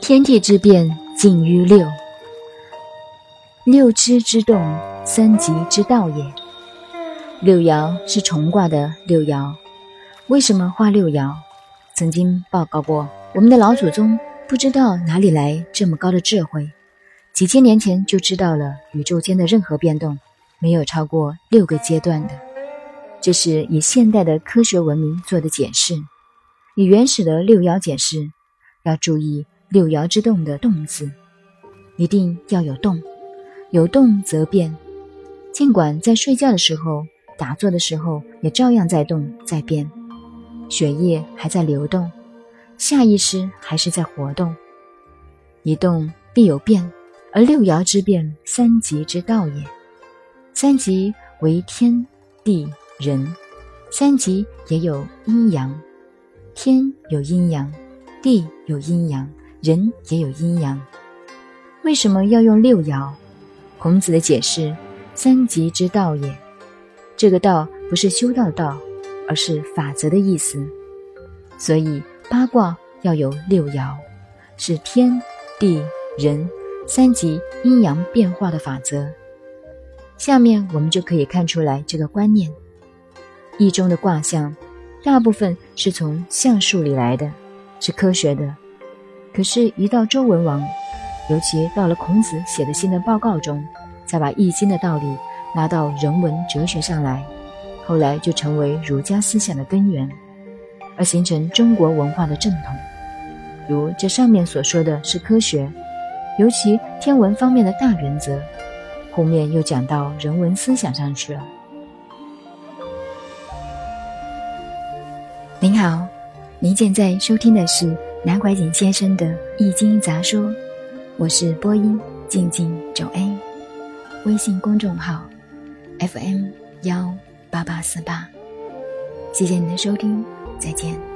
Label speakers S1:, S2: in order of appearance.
S1: 天地之变，尽于六；六之之动，三极之道也。六爻是重卦的六爻。为什么画六爻？曾经报告过，我们的老祖宗不知道哪里来这么高的智慧，几千年前就知道了宇宙间的任何变动，没有超过六个阶段的。这是以现代的科学文明做的解释，以原始的六爻解释，要注意。六爻之动的“动”字，一定要有动，有动则变。尽管在睡觉的时候、打坐的时候，也照样在动在变，血液还在流动，下意识还是在活动。一动必有变，而六爻之变，三极之道也。三极为天地人，三极也有阴阳，天有阴阳，地有阴阳。人也有阴阳，为什么要用六爻？孔子的解释：三极之道也。这个道不是修道道，而是法则的意思。所以八卦要有六爻，是天地人三极阴阳变化的法则。下面我们就可以看出来这个观念：易中的卦象，大部分是从象数里来的，是科学的。可是，一到周文王，尤其到了孔子写的新的报告中，再把《易经》的道理拉到人文哲学上来，后来就成为儒家思想的根源，而形成中国文化的正统。如这上面所说的是科学，尤其天文方面的大原则，后面又讲到人文思想上去了。您好，您现在收听的是。南怀瑾先生的《易经杂说》，我是播音静静九 A，微信公众号 FM 幺八八四八，谢谢您的收听，再见。